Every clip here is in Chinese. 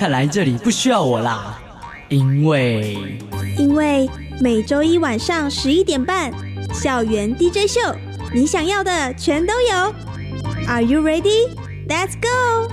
看来这里不需要我啦，因为因为每周一晚上十一点半，校园 DJ 秀，你想要的全都有。Are you ready? Let's go.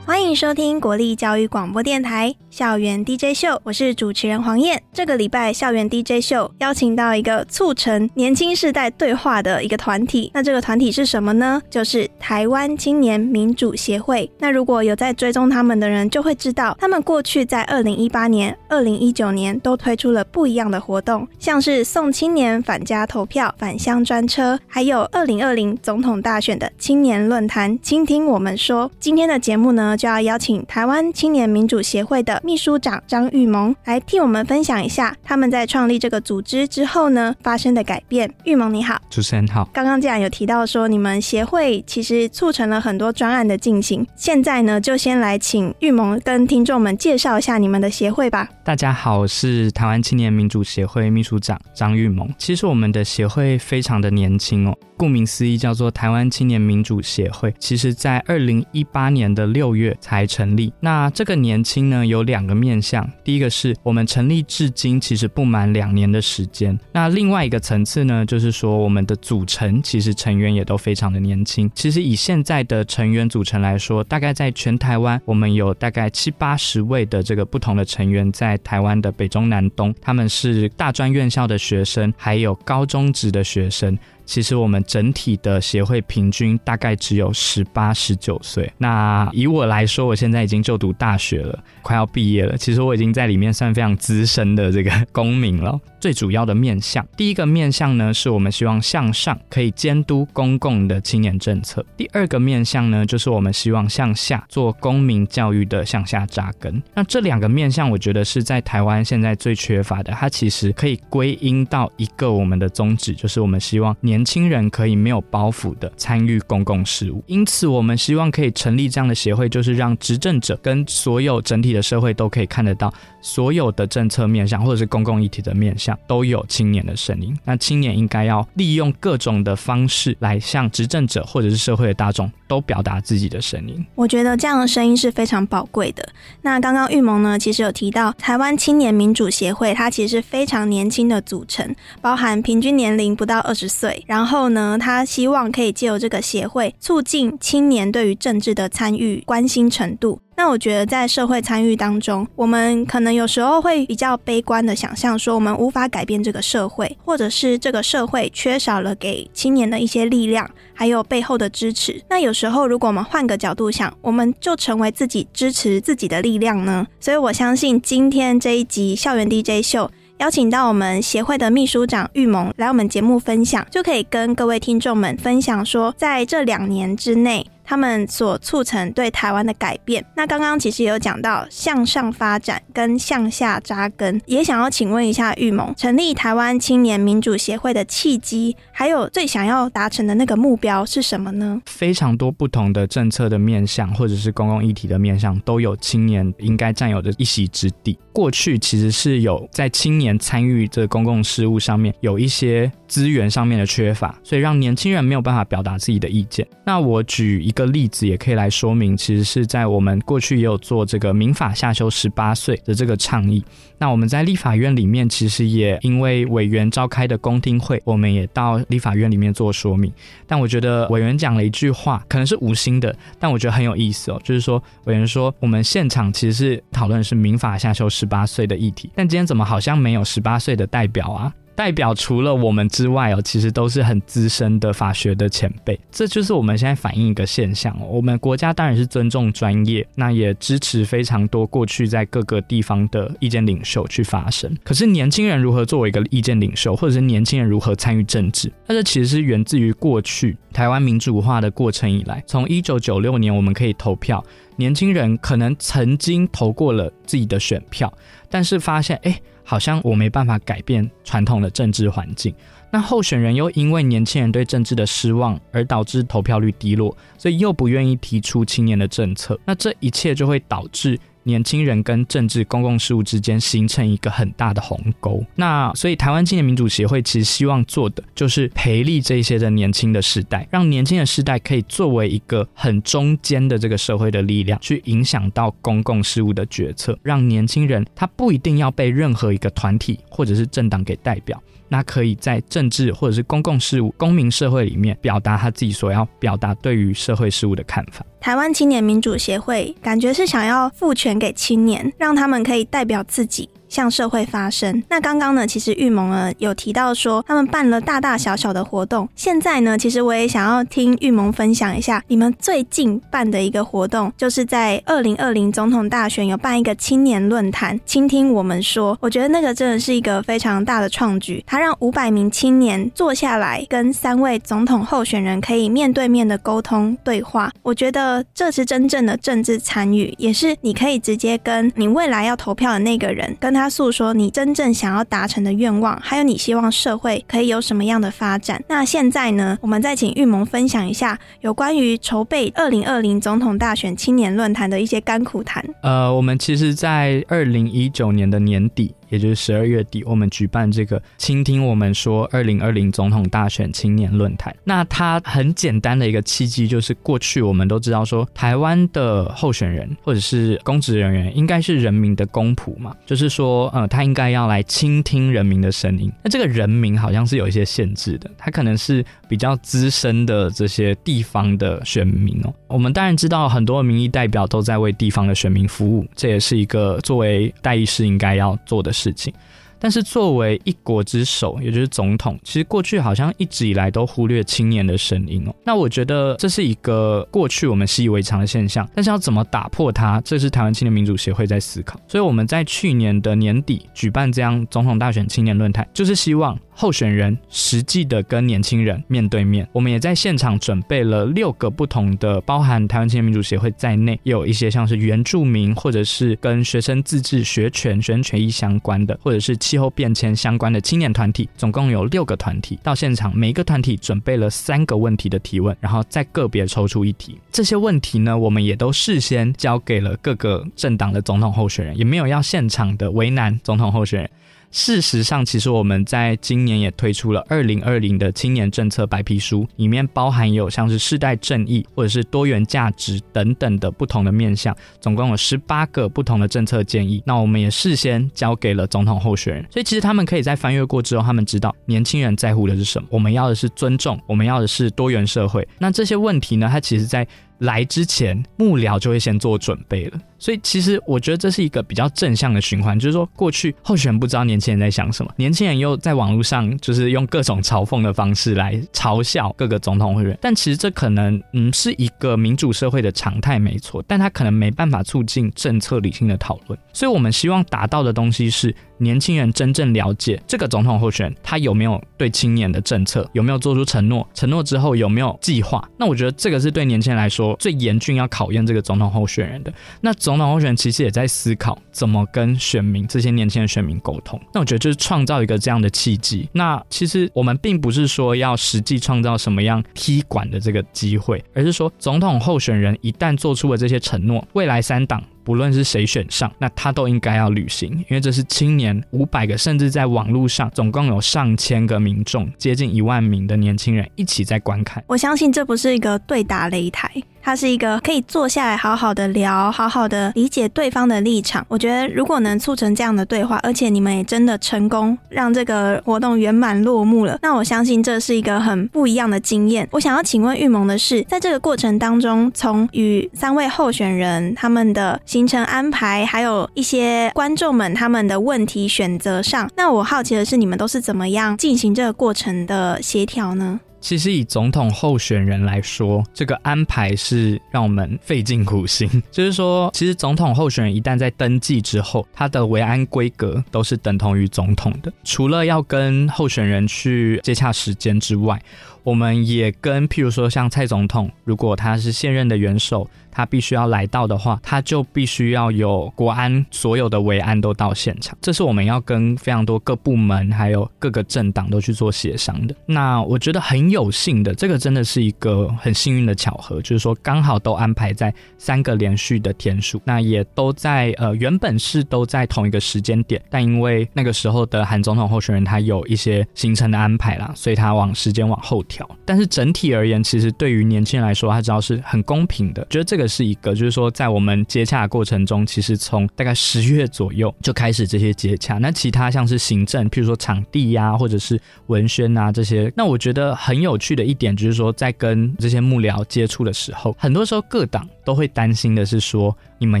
欢迎收听国立教育广播电台。校园 DJ 秀，我是主持人黄燕。这个礼拜校园 DJ 秀邀请到一个促成年轻世代对话的一个团体。那这个团体是什么呢？就是台湾青年民主协会。那如果有在追踪他们的人，就会知道他们过去在二零一八年、二零一九年都推出了不一样的活动，像是送青年返家投票、返乡专车，还有二零二零总统大选的青年论坛，倾听我们说。今天的节目呢，就要邀请台湾青年民主协会的。秘书长张玉萌来替我们分享一下他们在创立这个组织之后呢发生的改变。玉萌你好，主持人好。刚刚既然有提到说你们协会其实促成了很多专案的进行，现在呢就先来请玉萌跟听众们介绍一下你们的协会吧。大家好，我是台湾青年民主协会秘书长张玉萌。其实我们的协会非常的年轻哦，顾名思义叫做台湾青年民主协会。其实，在二零一八年的六月才成立。那这个年轻呢有两。个面向，第一个是我们成立至今其实不满两年的时间。那另外一个层次呢，就是说我们的组成其实成员也都非常的年轻。其实以现在的成员组成来说，大概在全台湾，我们有大概七八十位的这个不同的成员，在台湾的北中南东，他们是大专院校的学生，还有高中职的学生。其实我们整体的协会平均大概只有十八、十九岁。那以我来说，我现在已经就读大学了，快要毕业了。其实我已经在里面算非常资深的这个公民了。最主要的面向，第一个面向呢，是我们希望向上可以监督公共的青年政策；第二个面向呢，就是我们希望向下做公民教育的向下扎根。那这两个面向，我觉得是在台湾现在最缺乏的。它其实可以归因到一个我们的宗旨，就是我们希望年。年轻人可以没有包袱的参与公共事务，因此我们希望可以成立这样的协会，就是让执政者跟所有整体的社会都可以看得到，所有的政策面向或者是公共议题的面向都有青年的声音。那青年应该要利用各种的方式来向执政者或者是社会的大众都表达自己的声音。我觉得这样的声音是非常宝贵的。那刚刚玉萌呢，其实有提到台湾青年民主协会，它其实是非常年轻的组成，包含平均年龄不到二十岁。然后呢，他希望可以借由这个协会，促进青年对于政治的参与、关心程度。那我觉得，在社会参与当中，我们可能有时候会比较悲观的想象，说我们无法改变这个社会，或者是这个社会缺少了给青年的一些力量，还有背后的支持。那有时候，如果我们换个角度想，我们就成为自己支持自己的力量呢？所以我相信今天这一集校园 DJ 秀。邀请到我们协会的秘书长玉萌来我们节目分享，就可以跟各位听众们分享说，在这两年之内。他们所促成对台湾的改变。那刚刚其实有讲到向上发展跟向下扎根，也想要请问一下玉萌，成立台湾青年民主协会的契机，还有最想要达成的那个目标是什么呢？非常多不同的政策的面向，或者是公共议题的面向，都有青年应该占有的一席之地。过去其实是有在青年参与这公共事务上面有一些资源上面的缺乏，所以让年轻人没有办法表达自己的意见。那我举一。个例子也可以来说明，其实是在我们过去也有做这个民法下修十八岁的这个倡议。那我们在立法院里面，其实也因为委员召开的公听会，我们也到立法院里面做说明。但我觉得委员讲了一句话，可能是无心的，但我觉得很有意思哦。就是说，委员说我们现场其实是讨论是民法下修十八岁的议题，但今天怎么好像没有十八岁的代表啊？代表除了我们之外哦，其实都是很资深的法学的前辈。这就是我们现在反映一个现象哦。我们国家当然是尊重专业，那也支持非常多过去在各个地方的意见领袖去发声。可是年轻人如何作为一个意见领袖，或者是年轻人如何参与政治？那这其实是源自于过去台湾民主化的过程以来，从一九九六年我们可以投票，年轻人可能曾经投过了自己的选票，但是发现哎。好像我没办法改变传统的政治环境，那候选人又因为年轻人对政治的失望而导致投票率低落，所以又不愿意提出青年的政策，那这一切就会导致。年轻人跟政治公共事务之间形成一个很大的鸿沟。那所以台湾青年民主协会其实希望做的就是培力这些的年轻的世代，让年轻的世代可以作为一个很中间的这个社会的力量，去影响到公共事务的决策，让年轻人他不一定要被任何一个团体或者是政党给代表。那可以在政治或者是公共事务、公民社会里面表达他自己所要表达对于社会事务的看法。台湾青年民主协会感觉是想要赋权给青年，让他们可以代表自己。向社会发声。那刚刚呢，其实玉萌呢有提到说，他们办了大大小小的活动。现在呢，其实我也想要听玉萌分享一下，你们最近办的一个活动，就是在二零二零总统大选有办一个青年论坛，倾听我们说。我觉得那个真的是一个非常大的创举，他让五百名青年坐下来，跟三位总统候选人可以面对面的沟通对话。我觉得这是真正的政治参与，也是你可以直接跟你未来要投票的那个人跟他。他诉说你真正想要达成的愿望，还有你希望社会可以有什么样的发展。那现在呢，我们再请玉萌分享一下有关于筹备二零二零总统大选青年论坛的一些甘苦谈。呃，我们其实，在二零一九年的年底。也就是十二月底，我们举办这个倾听我们说二零二零总统大选青年论坛。那它很简单的一个契机，就是过去我们都知道说，台湾的候选人或者是公职人员应该是人民的公仆嘛，就是说，呃，他应该要来倾听人民的声音。那这个人民好像是有一些限制的，他可能是比较资深的这些地方的选民哦。我们当然知道很多民意代表都在为地方的选民服务，这也是一个作为代议士应该要做的事。事情，但是作为一国之首，也就是总统，其实过去好像一直以来都忽略青年的声音哦。那我觉得这是一个过去我们习以为常的现象，但是要怎么打破它，这是台湾青年民主协会在思考。所以我们在去年的年底举办这样总统大选青年论坛，就是希望。候选人实际的跟年轻人面对面，我们也在现场准备了六个不同的，包含台湾青年民主协会在内，也有一些像是原住民或者是跟学生自治、学权、学生权益相关的，或者是气候变迁相关的青年团体，总共有六个团体到现场，每一个团体准备了三个问题的提问，然后再个别抽出一题。这些问题呢，我们也都事先交给了各个政党的总统候选人，也没有要现场的为难总统候选人。事实上，其实我们在今年也推出了二零二零的青年政策白皮书，里面包含有像是世代正义或者是多元价值等等的不同的面向，总共有十八个不同的政策建议。那我们也事先交给了总统候选人，所以其实他们可以在翻阅过之后，他们知道年轻人在乎的是什么。我们要的是尊重，我们要的是多元社会。那这些问题呢，它其实在来之前，幕僚就会先做准备了。所以其实我觉得这是一个比较正向的循环，就是说过去候选人不知道年轻人在想什么，年轻人又在网络上就是用各种嘲讽的方式来嘲笑各个总统会员，但其实这可能嗯是一个民主社会的常态，没错，但他可能没办法促进政策理性的讨论。所以我们希望达到的东西是年轻人真正了解这个总统候选人他有没有对青年的政策有没有做出承诺，承诺之后有没有计划。那我觉得这个是对年轻人来说最严峻要考验这个总统候选人的。那总总统候选人其实也在思考怎么跟选民这些年轻的选民沟通。那我觉得就是创造一个这样的契机。那其实我们并不是说要实际创造什么样踢馆的这个机会，而是说总统候选人一旦做出了这些承诺，未来三党。不论是谁选上，那他都应该要履行，因为这是青年五百个，甚至在网络上总共有上千个民众，接近一万名的年轻人一起在观看。我相信这不是一个对打擂台，它是一个可以坐下来好好的聊，好好的理解对方的立场。我觉得如果能促成这样的对话，而且你们也真的成功让这个活动圆满落幕了，那我相信这是一个很不一样的经验。我想要请问玉萌的是，在这个过程当中，从与三位候选人他们的。行程安排，还有一些观众们他们的问题选择上。那我好奇的是，你们都是怎么样进行这个过程的协调呢？其实以总统候选人来说，这个安排是让我们费尽苦心。就是说，其实总统候选人一旦在登记之后，他的维安规格都是等同于总统的。除了要跟候选人去接洽时间之外，我们也跟譬如说像蔡总统，如果他是现任的元首。他必须要来到的话，他就必须要有国安所有的维安都到现场，这是我们要跟非常多各部门还有各个政党都去做协商的。那我觉得很有幸的，这个真的是一个很幸运的巧合，就是说刚好都安排在三个连续的天数，那也都在呃原本是都在同一个时间点，但因为那个时候的韩总统候选人他有一些行程的安排啦，所以他往时间往后但是整体而言，其实对于年轻人来说，他知道是很公平的，觉得这个。是一个，就是说，在我们接洽的过程中，其实从大概十月左右就开始这些接洽。那其他像是行政，譬如说场地呀，或者是文宣啊这些，那我觉得很有趣的一点就是说，在跟这些幕僚接触的时候，很多时候各党都会担心的是说，你们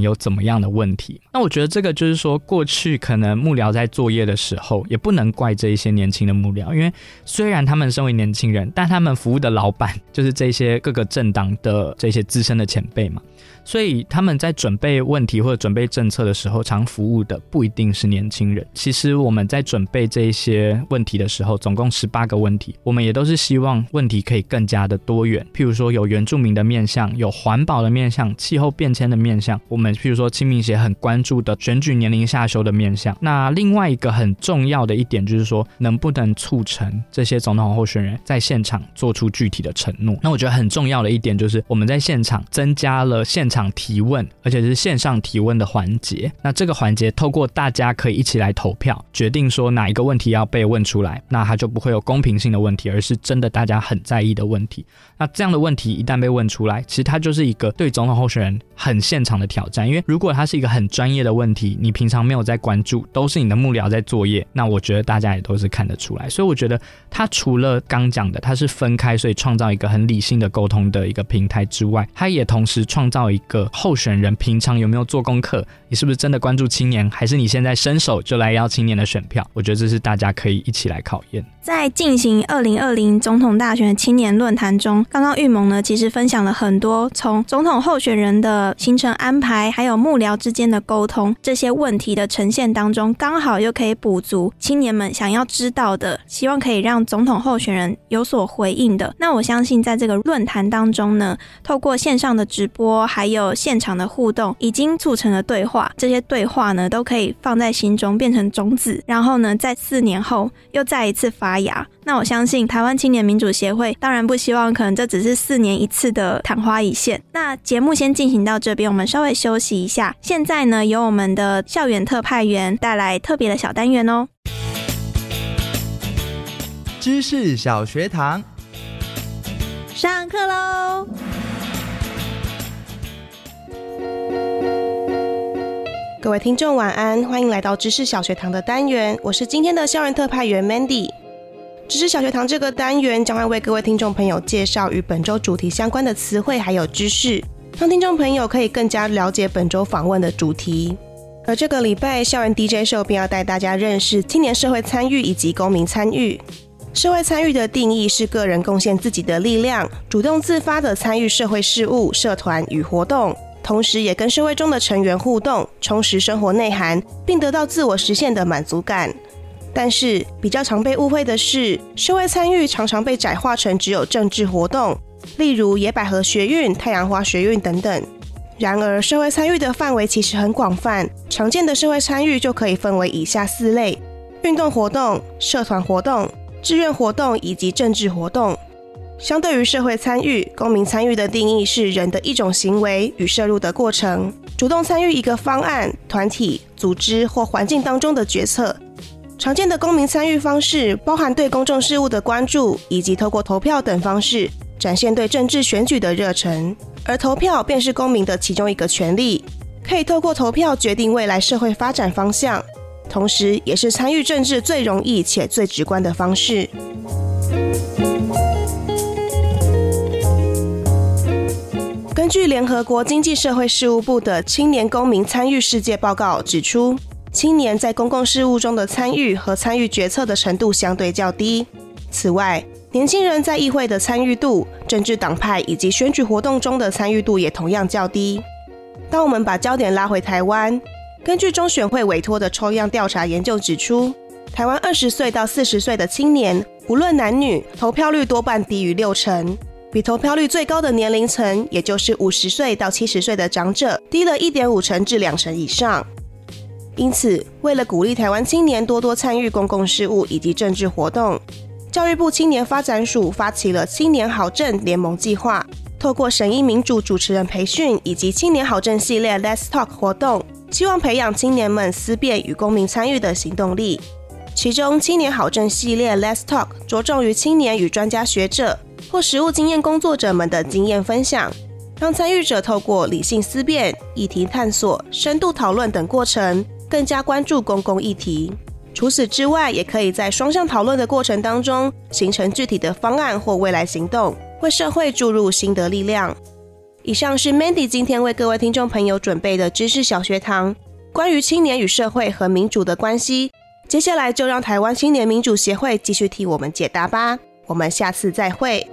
有怎么样的问题？那我觉得这个就是说，过去可能幕僚在作业的时候，也不能怪这一些年轻的幕僚，因为虽然他们身为年轻人，但他们服务的老板就是这些各个政党的这些资深的前辈嘛。所以他们在准备问题或者准备政策的时候，常服务的不一定是年轻人。其实我们在准备这一些问题的时候，总共十八个问题，我们也都是希望问题可以更加的多元。譬如说有原住民的面向，有环保的面向，气候变迁的面向。我们譬如说清明节很关注的选举年龄下修的面向。那另外一个很重要的一点就是说，能不能促成这些总统候选人在现场做出具体的承诺？那我觉得很重要的一点就是我们在现场增加。加了现场场提问，而且是线上提问的环节。那这个环节透过大家可以一起来投票，决定说哪一个问题要被问出来，那它就不会有公平性的问题，而是真的大家很在意的问题。那这样的问题一旦被问出来，其实它就是一个对总统候选人很现场的挑战。因为如果它是一个很专业的问题，你平常没有在关注，都是你的幕僚在作业，那我觉得大家也都是看得出来。所以我觉得它除了刚讲的，它是分开，所以创造一个很理性的沟通的一个平台之外，它也同时。创造一个候选人平常有没有做功课？你是不是真的关注青年？还是你现在伸手就来要青年的选票？我觉得这是大家可以一起来考验。在进行二零二零总统大选青年论坛中，刚刚玉萌呢其实分享了很多从总统候选人的行程安排，还有幕僚之间的沟通这些问题的呈现当中，刚好又可以补足青年们想要知道的，希望可以让总统候选人有所回应的。那我相信在这个论坛当中呢，透过线上的直播，还有现场的互动，已经促成了对话。这些对话呢，都可以放在心中，变成种子，然后呢，在四年后又再一次发。发芽，那我相信台湾青年民主协会当然不希望，可能这只是四年一次的昙花一现。那节目先进行到这边，我们稍微休息一下。现在呢，由我们的校园特派员带来特别的小单元哦。知识小学堂，上课喽！各位听众晚安，欢迎来到知识小学堂的单元，我是今天的校园特派员 Mandy。知识小学堂这个单元将会为各位听众朋友介绍与本周主题相关的词汇还有知识，让听众朋友可以更加了解本周访问的主题。而这个礼拜校园 DJ 秀便要带大家认识青年社会参与以及公民参与。社会参与的定义是个人贡献自己的力量，主动自发的参与社会事务、社团与活动，同时也跟社会中的成员互动，充实生活内涵，并得到自我实现的满足感。但是比较常被误会的是，社会参与常常被窄化成只有政治活动，例如野百合学运、太阳花学运等等。然而，社会参与的范围其实很广泛，常见的社会参与就可以分为以下四类：运动活动、社团活动、志愿活动以及政治活动。相对于社会参与，公民参与的定义是人的一种行为与摄入的过程，主动参与一个方案、团体、组织或环境当中的决策。常见的公民参与方式包含对公众事务的关注，以及透过投票等方式展现对政治选举的热忱。而投票便是公民的其中一个权利，可以透过投票决定未来社会发展方向，同时也是参与政治最容易且最直观的方式。根据联合国经济社会事务部的青年公民参与世界报告指出，青年在公共事务中的参与和参与决策的程度相对较低。此外，年轻人在议会的参与度、政治党派以及选举活动中的参与度也同样较低。当我们把焦点拉回台湾，根据中选会委托的抽样调查研究指出，台湾二十岁到四十岁的青年，无论男女，投票率多半低于六成，比投票率最高的年龄层，也就是五十岁到七十岁的长者，低了一点五成至两成以上。因此，为了鼓励台湾青年多多参与公共事务以及政治活动，教育部青年发展署发起了青年好政联盟计划，透过审议民主主持人培训以及青年好政系列 Let's Talk 活动，希望培养青年们思辨与公民参与的行动力。其中，青年好政系列 Let's Talk 着重于青年与专家学者或实务经验工作者们的经验分享，让参与者透过理性思辨、议题探索、深度讨论等过程，更加关注公共议题。除此之外，也可以在双向讨论的过程当中，形成具体的方案或未来行动，为社会注入新的力量。以上是 Mandy 今天为各位听众朋友准备的知识小学堂，关于青年与社会和民主的关系。接下来就让台湾青年民主协会继续替我们解答吧。我们下次再会。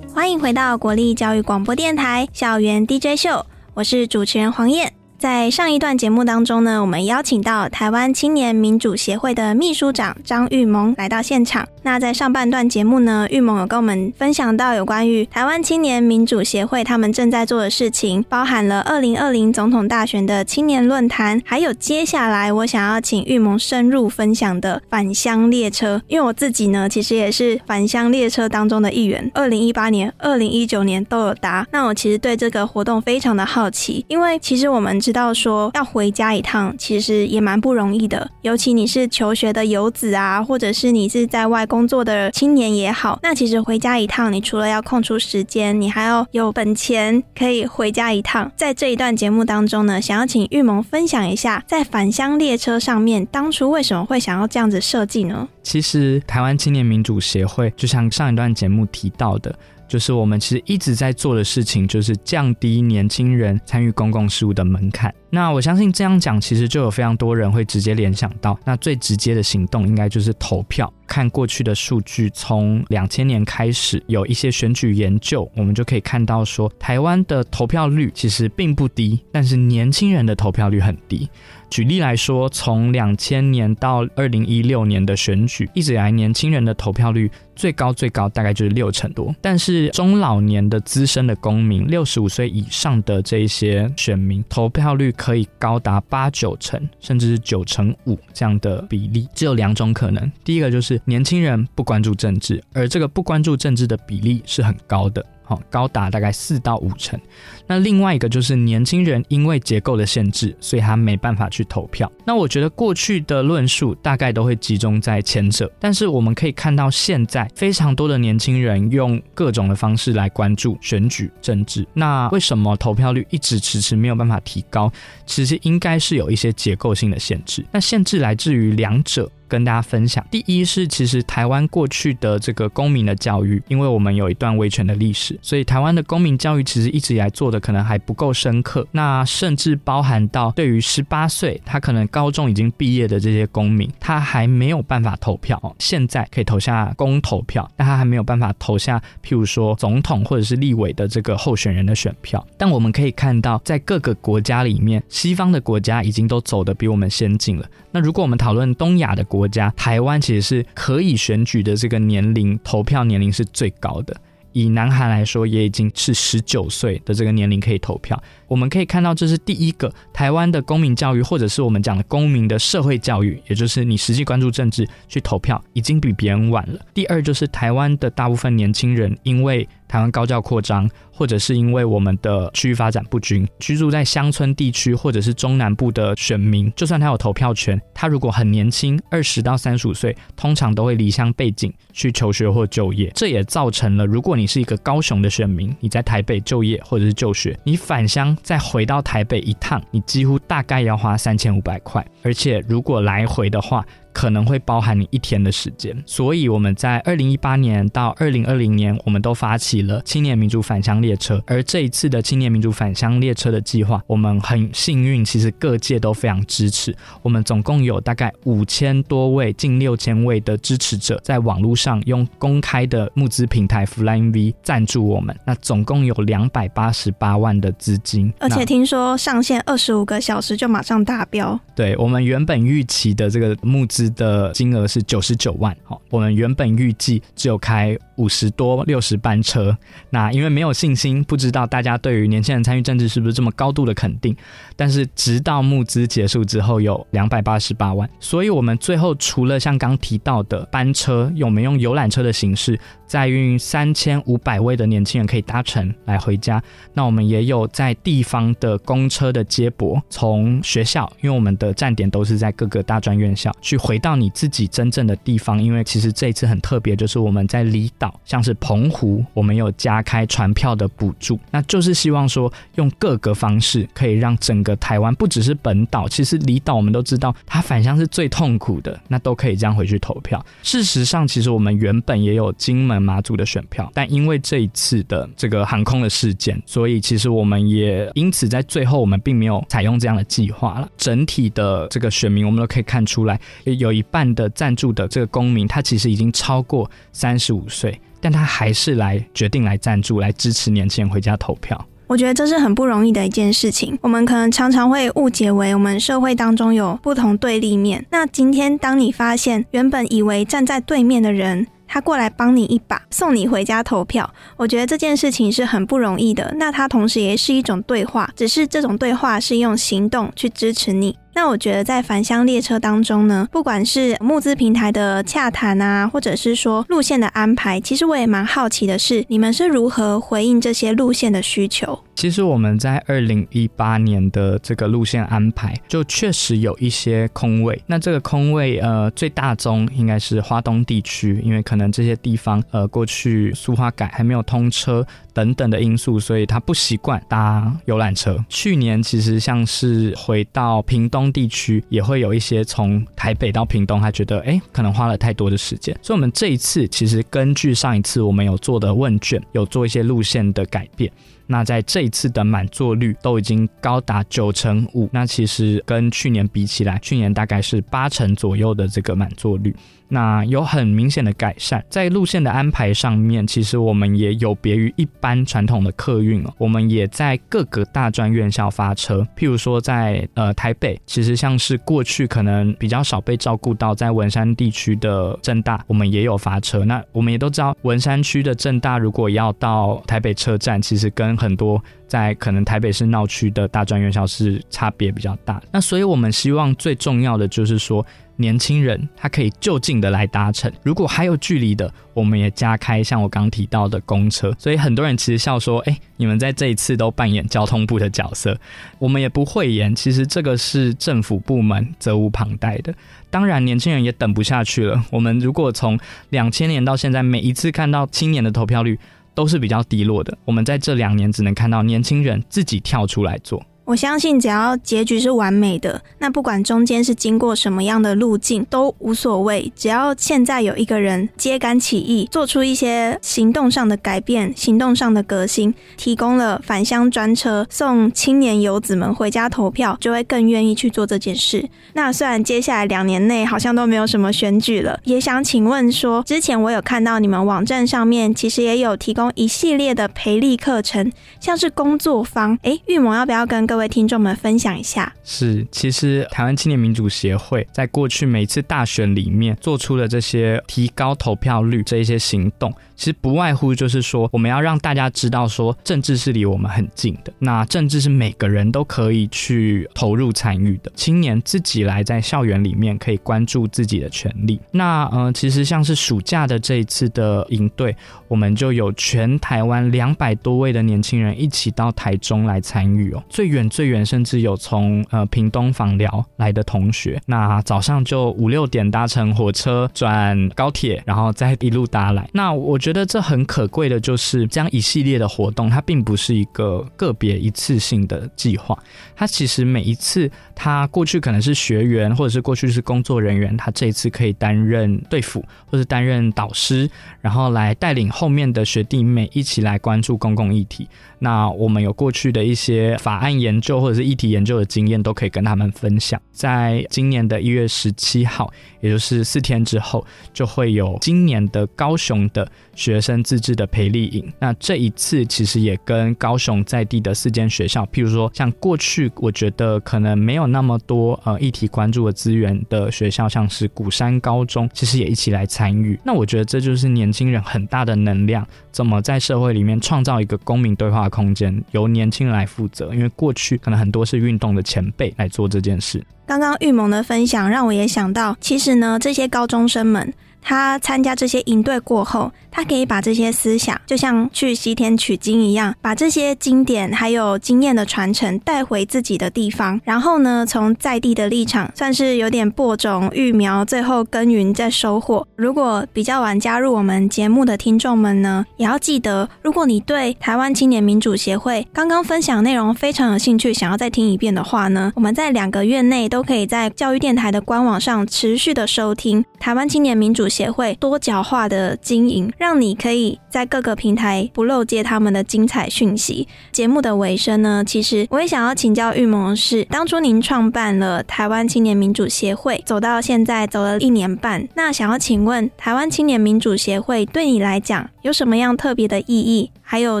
欢迎回到国立教育广播电台校园 DJ 秀。我是主持人黄燕，在上一段节目当中呢，我们邀请到台湾青年民主协会的秘书长张玉萌来到现场。那在上半段节目呢，玉萌有跟我们分享到有关于台湾青年民主协会他们正在做的事情，包含了二零二零总统大选的青年论坛，还有接下来我想要请玉萌深入分享的返乡列车。因为我自己呢，其实也是返乡列车当中的一员，二零一八年、二零一九年都有搭。那我其实对这个活动非常的好奇，因为其实我们知道说要回家一趟，其实也蛮不容易的，尤其你是求学的游子啊，或者是你是在外。工作的青年也好，那其实回家一趟，你除了要空出时间，你还要有本钱可以回家一趟。在这一段节目当中呢，想要请玉萌分享一下，在返乡列车上面，当初为什么会想要这样子设计呢？其实台湾青年民主协会，就像上一段节目提到的。就是我们其实一直在做的事情，就是降低年轻人参与公共事务的门槛。那我相信这样讲，其实就有非常多人会直接联想到，那最直接的行动应该就是投票。看过去的数据，从两千年开始有一些选举研究，我们就可以看到说，台湾的投票率其实并不低，但是年轻人的投票率很低。举例来说，从两千年到二零一六年的选举，一直以来年轻人的投票率最高最高大概就是六成多，但是中老年的资深的公民，六十五岁以上的这一些选民，投票率可以高达八九成，甚至是九成五这样的比例。只有两种可能，第一个就是年轻人不关注政治，而这个不关注政治的比例是很高的。哦，高达大概四到五成。那另外一个就是年轻人因为结构的限制，所以他没办法去投票。那我觉得过去的论述大概都会集中在前者，但是我们可以看到现在非常多的年轻人用各种的方式来关注选举政治。那为什么投票率一直迟迟没有办法提高？其实应该是有一些结构性的限制。那限制来自于两者。跟大家分享，第一是其实台湾过去的这个公民的教育，因为我们有一段威权的历史，所以台湾的公民教育其实一直以来做的可能还不够深刻。那甚至包含到对于十八岁他可能高中已经毕业的这些公民，他还没有办法投票。现在可以投下公投票，但他还没有办法投下譬如说总统或者是立委的这个候选人的选票。但我们可以看到，在各个国家里面，西方的国家已经都走得比我们先进了。那如果我们讨论东亚的国，家台湾其实是可以选举的，这个年龄投票年龄是最高的。以男孩来说，也已经是十九岁的这个年龄可以投票。我们可以看到，这是第一个台湾的公民教育，或者是我们讲的公民的社会教育，也就是你实际关注政治去投票，已经比别人晚了。第二就是台湾的大部分年轻人，因为台湾高教扩张，或者是因为我们的区域发展不均，居住在乡村地区或者是中南部的选民，就算他有投票权，他如果很年轻，二十到三十五岁，通常都会离乡背景去求学或就业。这也造成了，如果你是一个高雄的选民，你在台北就业或者是就学，你返乡。再回到台北一趟，你几乎大概要花三千五百块，而且如果来回的话。可能会包含你一天的时间。所以我们在二零一八年到二零二零年，我们都发起了青年民主返乡列车。而这一次的青年民主返乡列车的计划，我们很幸运，其实各界都非常支持。我们总共有大概五千多位、近六千位的支持者，在网络上用公开的募资平台 Flying V 赞助我们。那总共有两百八十八万的资金，而且听说上线二十五个小时就马上达标。对我们原本预期的这个募资的金额是九十九万，好，我们原本预计只有开五十多六十班车，那因为没有信心，不知道大家对于年轻人参与政治是不是这么高度的肯定，但是直到募资结束之后有两百八十八万，所以我们最后除了像刚提到的班车，我们用游览车的形式载运三千五百位的年轻人可以搭乘来回家，那我们也有在地方的公车的接驳，从学校，因为我们的站点都是在各个大专院校，去回到你自己真正的地方。因为其实这一次很特别，就是我们在离岛，像是澎湖，我们有加开船票的补助，那就是希望说用各个方式可以让整个台湾，不只是本岛，其实离岛我们都知道，它返乡是最痛苦的，那都可以这样回去投票。事实上，其实我们原本也有金门、马祖的选票，但因为这一次的这个航空的事件，所以其实我们也因此在最后我们并没有采用这样的计划了。整体的这个选民，我们都可以看出来，有一半的赞助的这个公民，他其实已经超过三十五岁，但他还是来决定来赞助，来支持年轻人回家投票。我觉得这是很不容易的一件事情。我们可能常常会误解为我们社会当中有不同对立面。那今天当你发现原本以为站在对面的人，他过来帮你一把，送你回家投票，我觉得这件事情是很不容易的。那它同时也是一种对话，只是这种对话是用行动去支持你。那我觉得在返乡列车当中呢，不管是募资平台的洽谈啊，或者是说路线的安排，其实我也蛮好奇的是，你们是如何回应这些路线的需求？其实我们在二零一八年的这个路线安排，就确实有一些空位。那这个空位，呃，最大宗应该是花东地区，因为可能这些地方，呃，过去苏花改还没有通车等等的因素，所以他不习惯搭游览车。去年其实像是回到屏东地区，也会有一些从台北到屏东，他觉得哎，可能花了太多的时间。所以我们这一次其实根据上一次我们有做的问卷，有做一些路线的改变。那在这一次的满座率都已经高达九成五，那其实跟去年比起来，去年大概是八成左右的这个满座率。那有很明显的改善，在路线的安排上面，其实我们也有别于一般传统的客运哦，我们也在各个大专院校发车。譬如说在呃台北，其实像是过去可能比较少被照顾到，在文山地区的正大，我们也有发车。那我们也都知道，文山区的正大如果要到台北车站，其实跟很多在可能台北市闹区的大专院校是差别比较大。那所以我们希望最重要的就是说。年轻人他可以就近的来搭乘，如果还有距离的，我们也加开像我刚提到的公车。所以很多人其实笑说：“哎，你们在这一次都扮演交通部的角色。”我们也不讳言，其实这个是政府部门责无旁贷的。当然，年轻人也等不下去了。我们如果从两千年到现在，每一次看到青年的投票率都是比较低落的。我们在这两年只能看到年轻人自己跳出来做。我相信，只要结局是完美的，那不管中间是经过什么样的路径都无所谓。只要现在有一个人揭竿起义，做出一些行动上的改变、行动上的革新，提供了返乡专车送青年游子们回家投票，就会更愿意去做这件事。那虽然接下来两年内好像都没有什么选举了，也想请问说，之前我有看到你们网站上面其实也有提供一系列的培力课程，像是工作坊。诶，玉萌要不要跟各各位听众们分享一下，是其实台湾青年民主协会在过去每次大选里面做出的这些提高投票率这一些行动，其实不外乎就是说，我们要让大家知道说，政治是离我们很近的，那政治是每个人都可以去投入参与的，青年自己来在校园里面可以关注自己的权利。那呃，其实像是暑假的这一次的营队，我们就有全台湾两百多位的年轻人一起到台中来参与哦，最远。最远甚至有从呃屏东访寮来的同学，那早上就五六点搭乘火车转高铁，然后再一路搭来。那我觉得这很可贵的就是这样一系列的活动，它并不是一个个别一次性的计划，它其实每一次，他过去可能是学员，或者是过去是工作人员，他这一次可以担任队辅，或者担任导师，然后来带领后面的学弟妹一起来关注公共议题。那我们有过去的一些法案研究或者是议题研究的经验，都可以跟他们分享。在今年的一月十七号，也就是四天之后，就会有今年的高雄的学生自治的培力营。那这一次其实也跟高雄在地的四间学校，譬如说像过去我觉得可能没有那么多呃议题关注的资源的学校，像是鼓山高中，其实也一起来参与。那我觉得这就是年轻人很大的能量，怎么在社会里面创造一个公民对话空间，由年轻人来负责。因为过去可能很多是运动的前辈来做这件事。刚刚玉萌的分享让我也想到，其实呢，这些高中生们。他参加这些营队过后，他可以把这些思想，就像去西天取经一样，把这些经典还有经验的传承带回自己的地方。然后呢，从在地的立场，算是有点播种育苗，最后耕耘再收获。如果比较晚加入我们节目的听众们呢，也要记得，如果你对台湾青年民主协会刚刚分享内容非常有兴趣，想要再听一遍的话呢，我们在两个月内都可以在教育电台的官网上持续的收听台湾青年民主。协会多角化的经营，让你可以在各个平台不漏接他们的精彩讯息。节目的尾声呢，其实我也想要请教玉萌是，当初您创办了台湾青年民主协会，走到现在走了一年半，那想要请问台湾青年民主协会对你来讲有什么样特别的意义，还有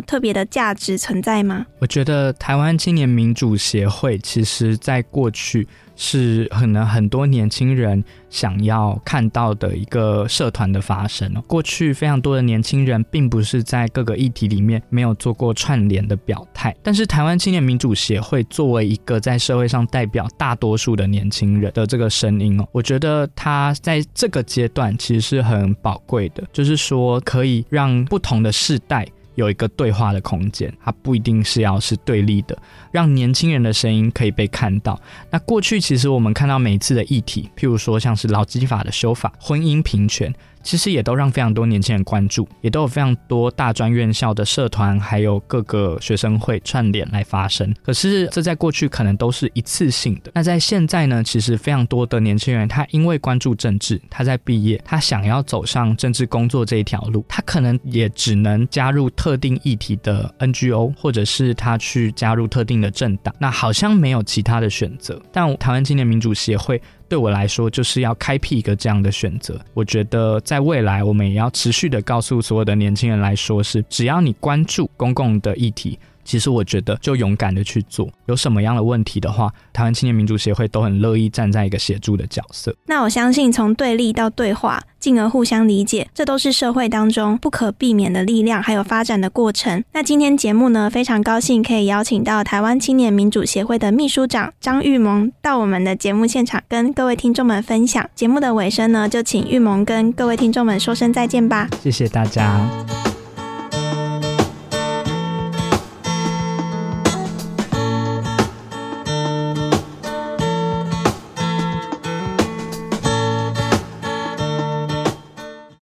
特别的价值存在吗？我觉得台湾青年民主协会其实在过去。是可能很多年轻人想要看到的一个社团的发生。过去非常多的年轻人并不是在各个议题里面没有做过串联的表态，但是台湾青年民主协会作为一个在社会上代表大多数的年轻人的这个声音哦，我觉得他在这个阶段其实是很宝贵的，就是说可以让不同的世代。有一个对话的空间，它不一定是要是对立的，让年轻人的声音可以被看到。那过去其实我们看到每一次的议题，譬如说像是劳基法的修法、婚姻平权。其实也都让非常多年轻人关注，也都有非常多大专院校的社团，还有各个学生会串联来发声。可是这在过去可能都是一次性的。那在现在呢？其实非常多的年轻人，他因为关注政治，他在毕业，他想要走上政治工作这一条路，他可能也只能加入特定议题的 NGO，或者是他去加入特定的政党。那好像没有其他的选择。但台湾青年民主协会。对我来说，就是要开辟一个这样的选择。我觉得在未来，我们也要持续的告诉所有的年轻人来说，是只要你关注公共的议题。其实我觉得，就勇敢的去做。有什么样的问题的话，台湾青年民主协会都很乐意站在一个协助的角色。那我相信，从对立到对话，进而互相理解，这都是社会当中不可避免的力量，还有发展的过程。那今天节目呢，非常高兴可以邀请到台湾青年民主协会的秘书长张玉萌到我们的节目现场，跟各位听众们分享。节目的尾声呢，就请玉萌跟各位听众们说声再见吧。谢谢大家。